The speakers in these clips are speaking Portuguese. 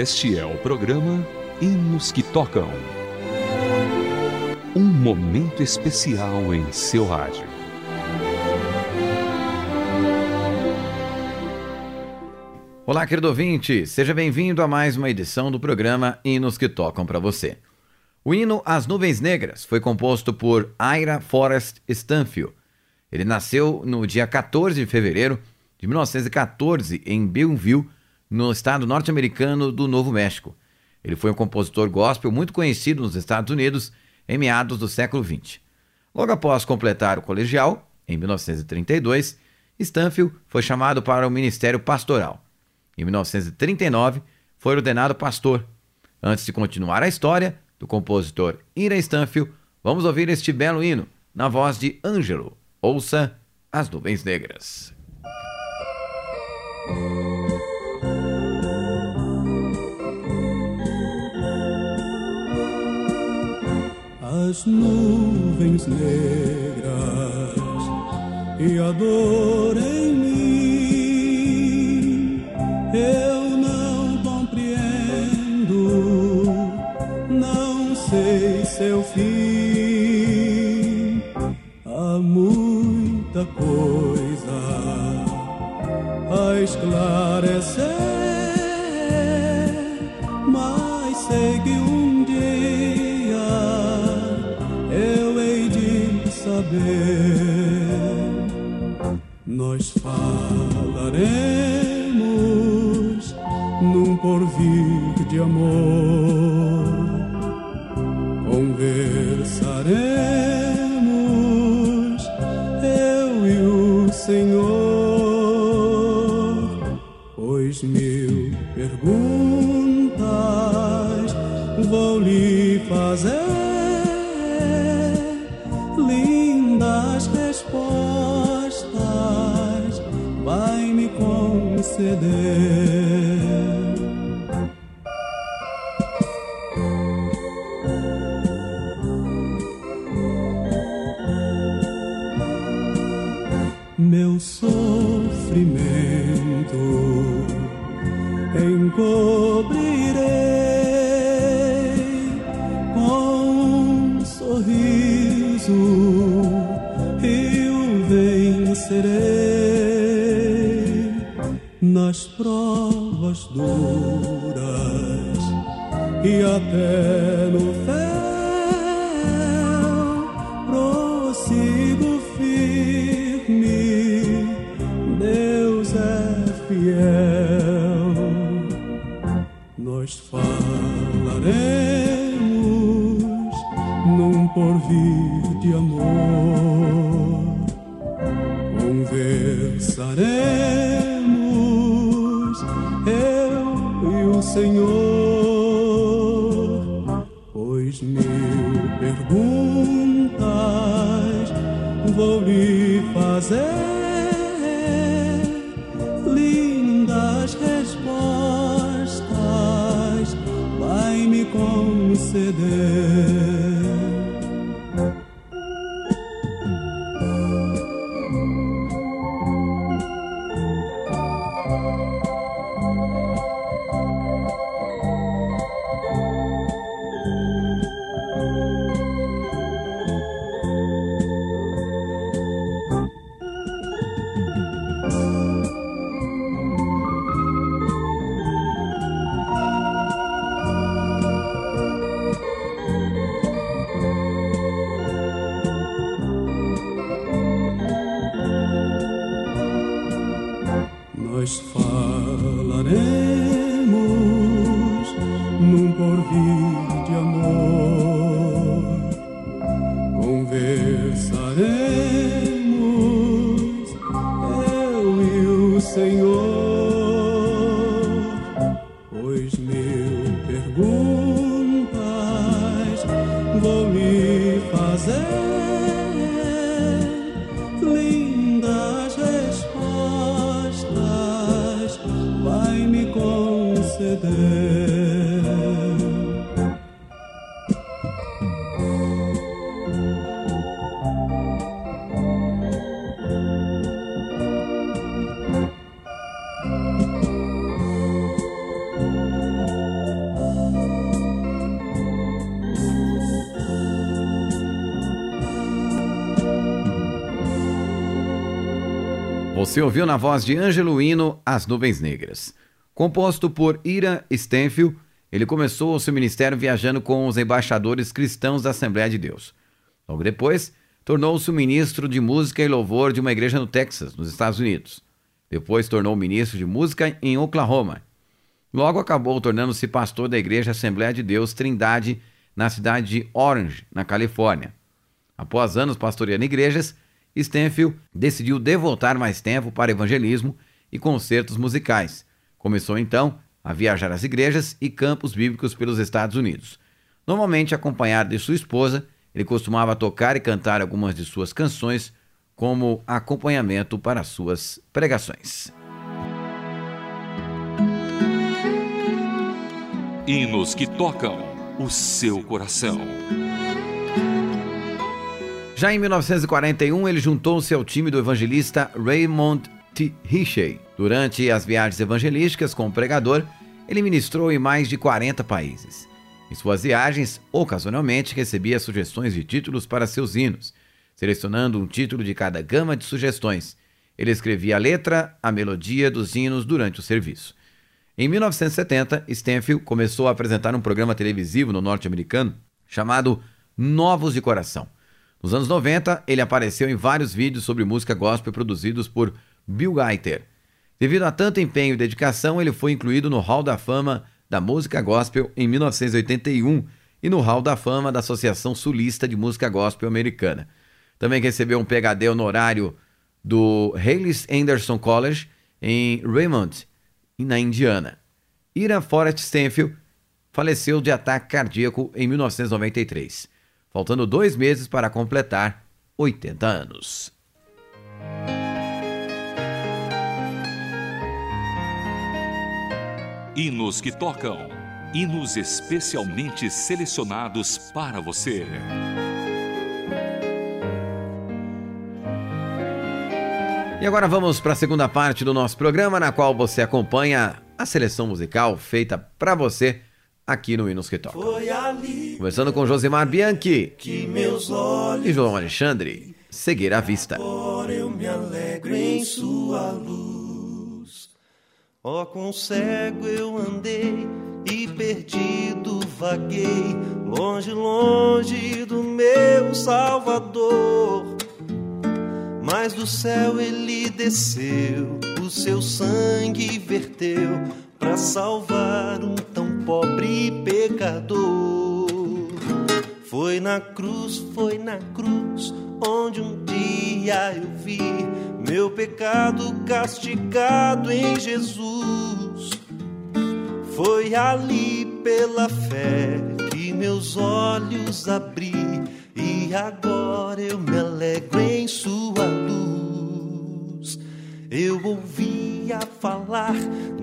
Este é o programa Hinos que Tocam. Um momento especial em seu rádio. Olá, querido ouvinte, seja bem-vindo a mais uma edição do programa Hinos que Tocam para você. O hino As Nuvens Negras foi composto por Ira Forrest Stanfield. Ele nasceu no dia 14 de fevereiro de 1914 em Belleville, no estado norte-americano do Novo México. Ele foi um compositor gospel muito conhecido nos Estados Unidos em meados do século XX. Logo após completar o colegial, em 1932, Stanfield foi chamado para o ministério pastoral. Em 1939, foi ordenado pastor. Antes de continuar a história do compositor Ira Stanfield, vamos ouvir este belo hino na voz de Ângelo. Ouça As Nuvens Negras. As nuvens negras e a dor em mim, Senhor, sorriso e o vencerei nas provas duras e até no pois mil perguntas vou lhe Você ouviu na voz de Ângelo Hino As Nuvens Negras. Composto por Ira Stenfield, ele começou seu ministério viajando com os embaixadores cristãos da Assembleia de Deus. Logo depois, tornou-se ministro de música e louvor de uma igreja no Texas, nos Estados Unidos. Depois tornou ministro de música em Oklahoma. Logo acabou tornando-se pastor da igreja Assembleia de Deus Trindade, na cidade de Orange, na Califórnia. Após anos pastoreando igrejas, Stenfield decidiu devotar mais tempo para evangelismo e concertos musicais. Começou então a viajar às igrejas e campos bíblicos pelos Estados Unidos. Normalmente acompanhado de sua esposa, ele costumava tocar e cantar algumas de suas canções como acompanhamento para suas pregações. Hinos que tocam o seu coração. Já em 1941, ele juntou-se ao time do evangelista Raymond Richey. Durante as viagens evangelísticas como pregador, ele ministrou em mais de 40 países. Em suas viagens, ocasionalmente recebia sugestões de títulos para seus hinos, selecionando um título de cada gama de sugestões. Ele escrevia a letra, a melodia dos hinos durante o serviço. Em 1970, Stanfield começou a apresentar um programa televisivo no norte-americano chamado Novos de Coração. Nos anos 90, ele apareceu em vários vídeos sobre música gospel produzidos por Bill Geiter. Devido a tanto empenho e dedicação, ele foi incluído no Hall da Fama da Música Gospel em 1981 e no Hall da Fama da Associação Sulista de Música Gospel Americana. Também recebeu um PhD honorário do Hayles Anderson College em Raymond, na Indiana. Ira Forrest Stanfield faleceu de ataque cardíaco em 1993 faltando dois meses para completar 80 anos. Hinos que tocam. Hinos especialmente selecionados para você. E agora vamos para a segunda parte do nosso programa, na qual você acompanha a seleção musical feita para você aqui no Hinos que Toca. Começando com Josimar Bianchi e João Alexandre, Seguir à Vista. Agora eu me alegro em sua luz. Ó, oh, com cego eu andei e perdido vaguei, longe, longe do meu Salvador. Mas do céu ele desceu, o seu sangue verteu para salvar um tão pobre pecador. Foi na cruz, foi na cruz, onde um dia eu vi meu pecado castigado em Jesus. Foi ali pela fé que meus olhos abri e agora eu me alegro em Sua luz. Eu ouvia falar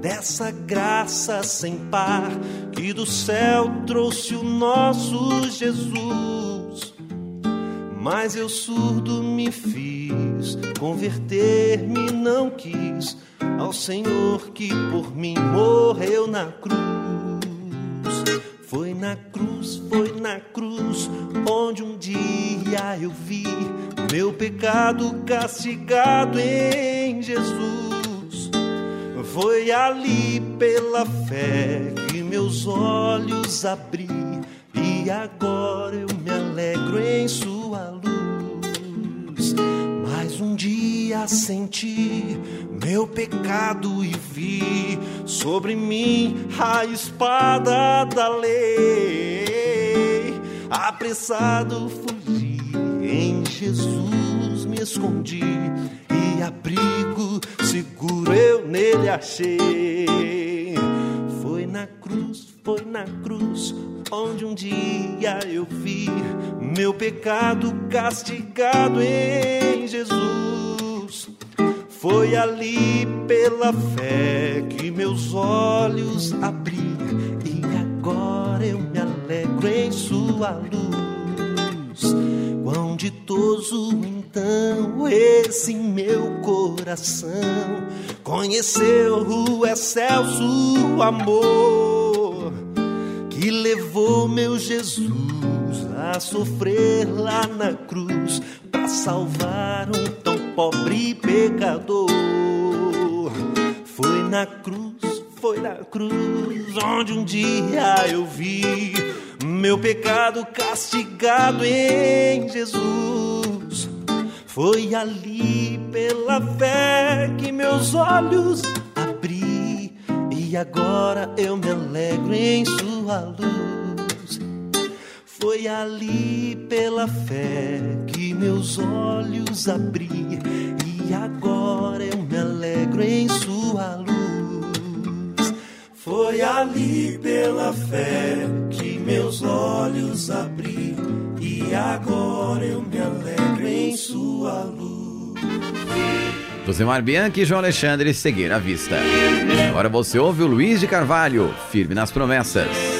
dessa graça sem par que do céu trouxe o nosso Jesus. Mas eu surdo me fiz, converter-me não quis ao Senhor que por mim morreu na cruz. Foi na cruz, foi na cruz, onde um dia eu vi meu pecado castigado em Jesus. Foi ali pela fé que meus olhos abri e agora eu me alegro em Sua. Mas um dia senti meu pecado e vi sobre mim a espada da lei. Apressado fugi, em Jesus me escondi e abrigo seguro eu nele achei. Foi na cruz, foi na cruz, onde um dia eu vi meu pecado castigado em Jesus. Foi ali pela fé que meus olhos abri e agora eu me alegro em Sua luz. Quão ditoso então esse meu coração conheceu o excelso amor que levou meu Jesus a sofrer lá na cruz para salvar um tão pobre pecador. Foi na cruz, foi na cruz, onde um dia eu vi meu pecado castigado em Jesus. Foi ali pela fé que meus olhos abri e agora eu me alegro em Sua luz. Foi ali pela fé que meus olhos abri e agora eu me alegro em Sua luz. Foi ali pela fé que meus olhos abri e agora eu me alegro em Sua luz. Josemar Bianchi e João Alexandre seguir a vista. Agora você ouve o Luiz de Carvalho, firme nas promessas.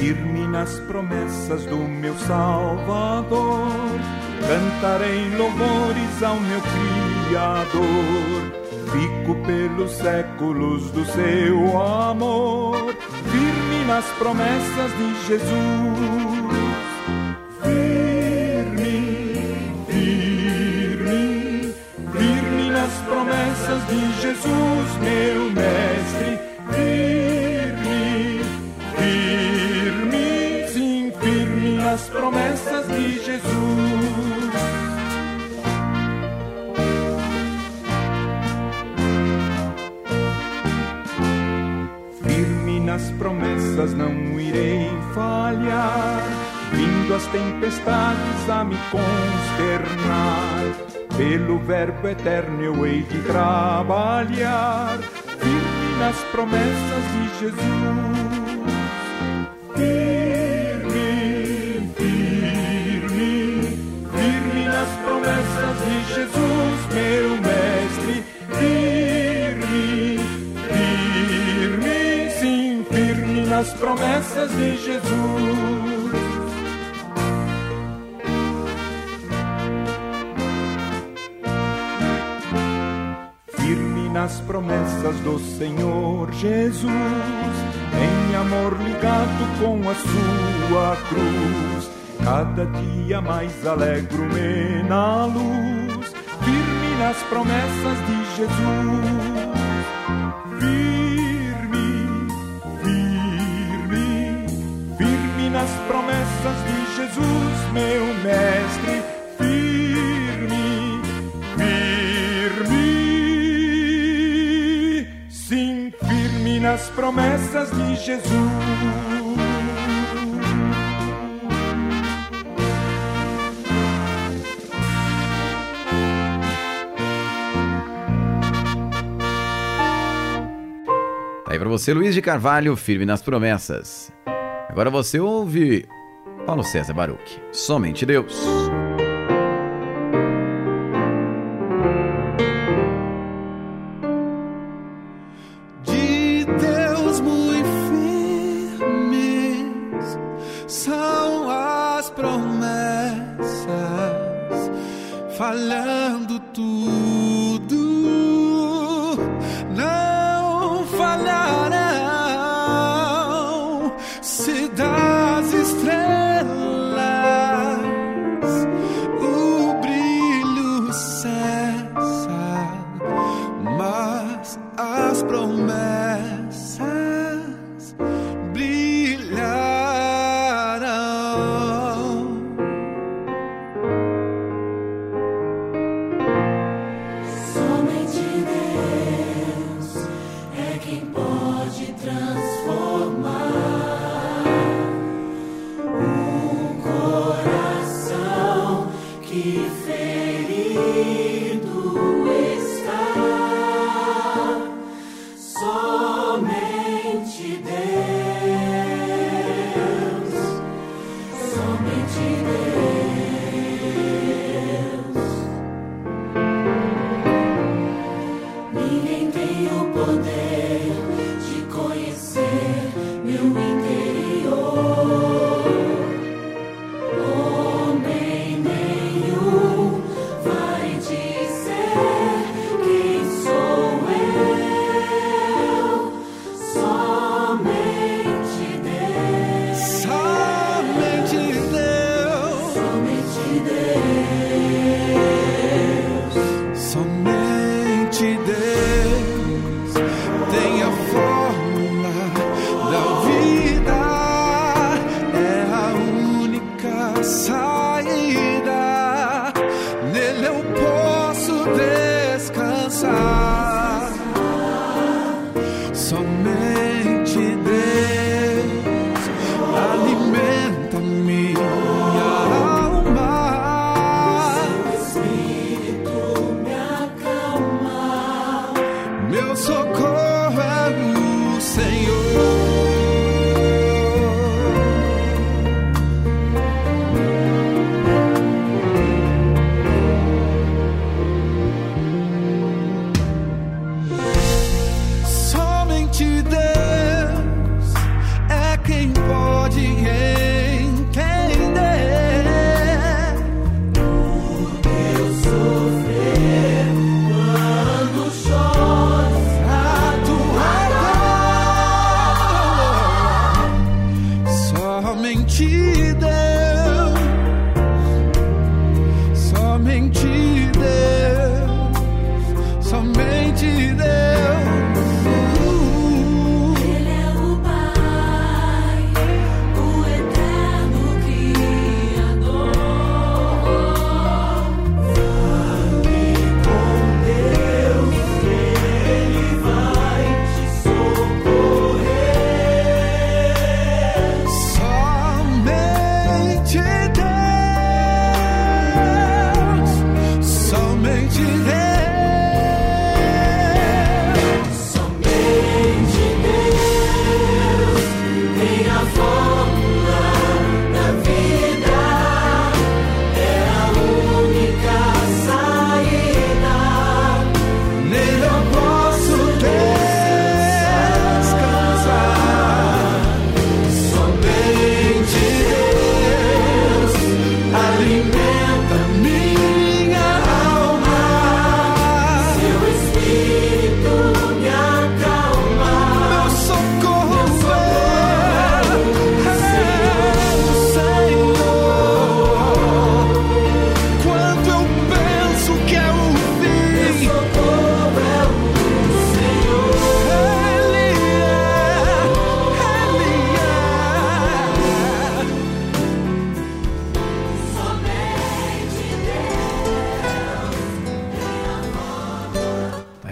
Firme nas promessas do meu Salvador, cantarei louvores ao meu Criador. Fico pelos séculos do seu amor, firme nas promessas de Jesus. Firme, firme, firme nas promessas de Jesus, meu mestre. Promessas de Jesus. Firme nas promessas não irei falhar, vindo as tempestades a me consternar. Pelo Verbo eterno eu hei de trabalhar, firme nas promessas de Jesus. Meu mestre. Firme, firme, sim, firme nas promessas de Jesus. Nas promessas do Senhor Jesus, em amor ligado com a sua cruz. Cada dia mais alegro-me na luz, firme nas promessas de Jesus. Firme, firme, firme nas promessas de Jesus, meu mestre. Firme, firme, sim, firme nas promessas de Jesus. Você, Luiz de Carvalho, firme nas promessas. Agora você ouve Paulo César Baruch, somente Deus.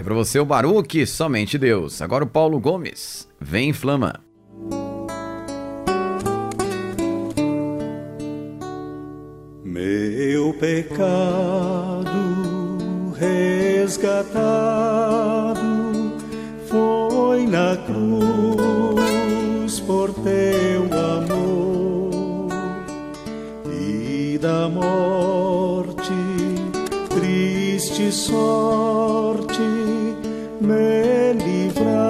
Você o Baruque, somente Deus. Agora o Paulo Gomes, vem flama. Meu pecado resgatado foi na cruz por teu amor e da morte, triste sorte, me livraste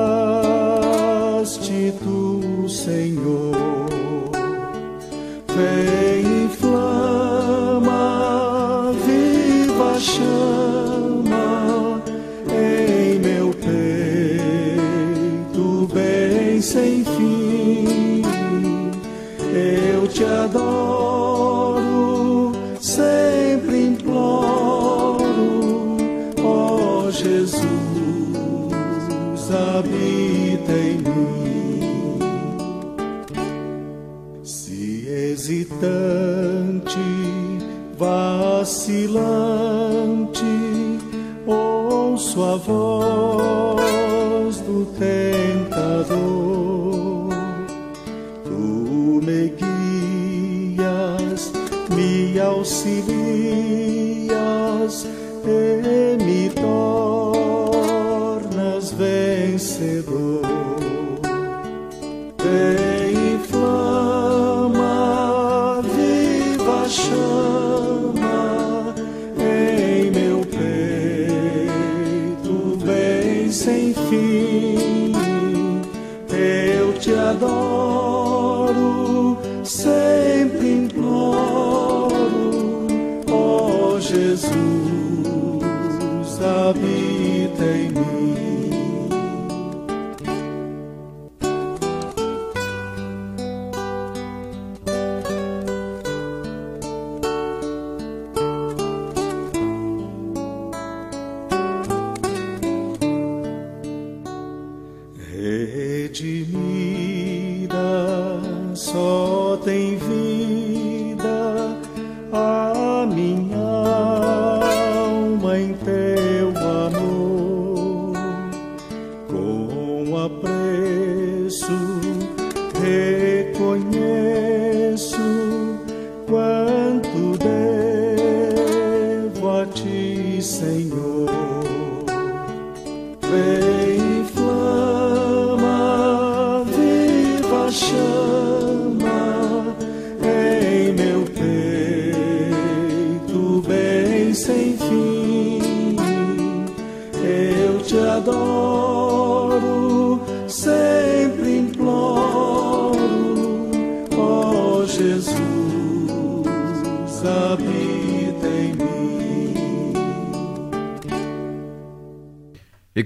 tu, Senhor. Vem inflama, viva chama me auxilias e me tornas vencedor.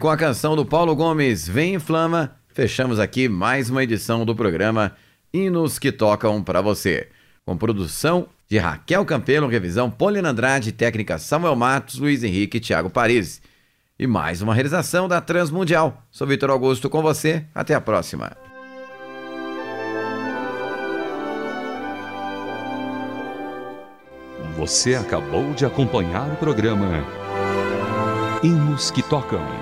Com a canção do Paulo Gomes, Vem Inflama, fechamos aqui mais uma edição do programa Hinos que Tocam para você. Com produção de Raquel Campelo, revisão Poliana Andrade, técnica Samuel Matos, Luiz Henrique e Thiago Paris. E mais uma realização da Transmundial. Sou Vitor Augusto com você. Até a próxima. Você acabou de acompanhar o programa Hinos que Tocam.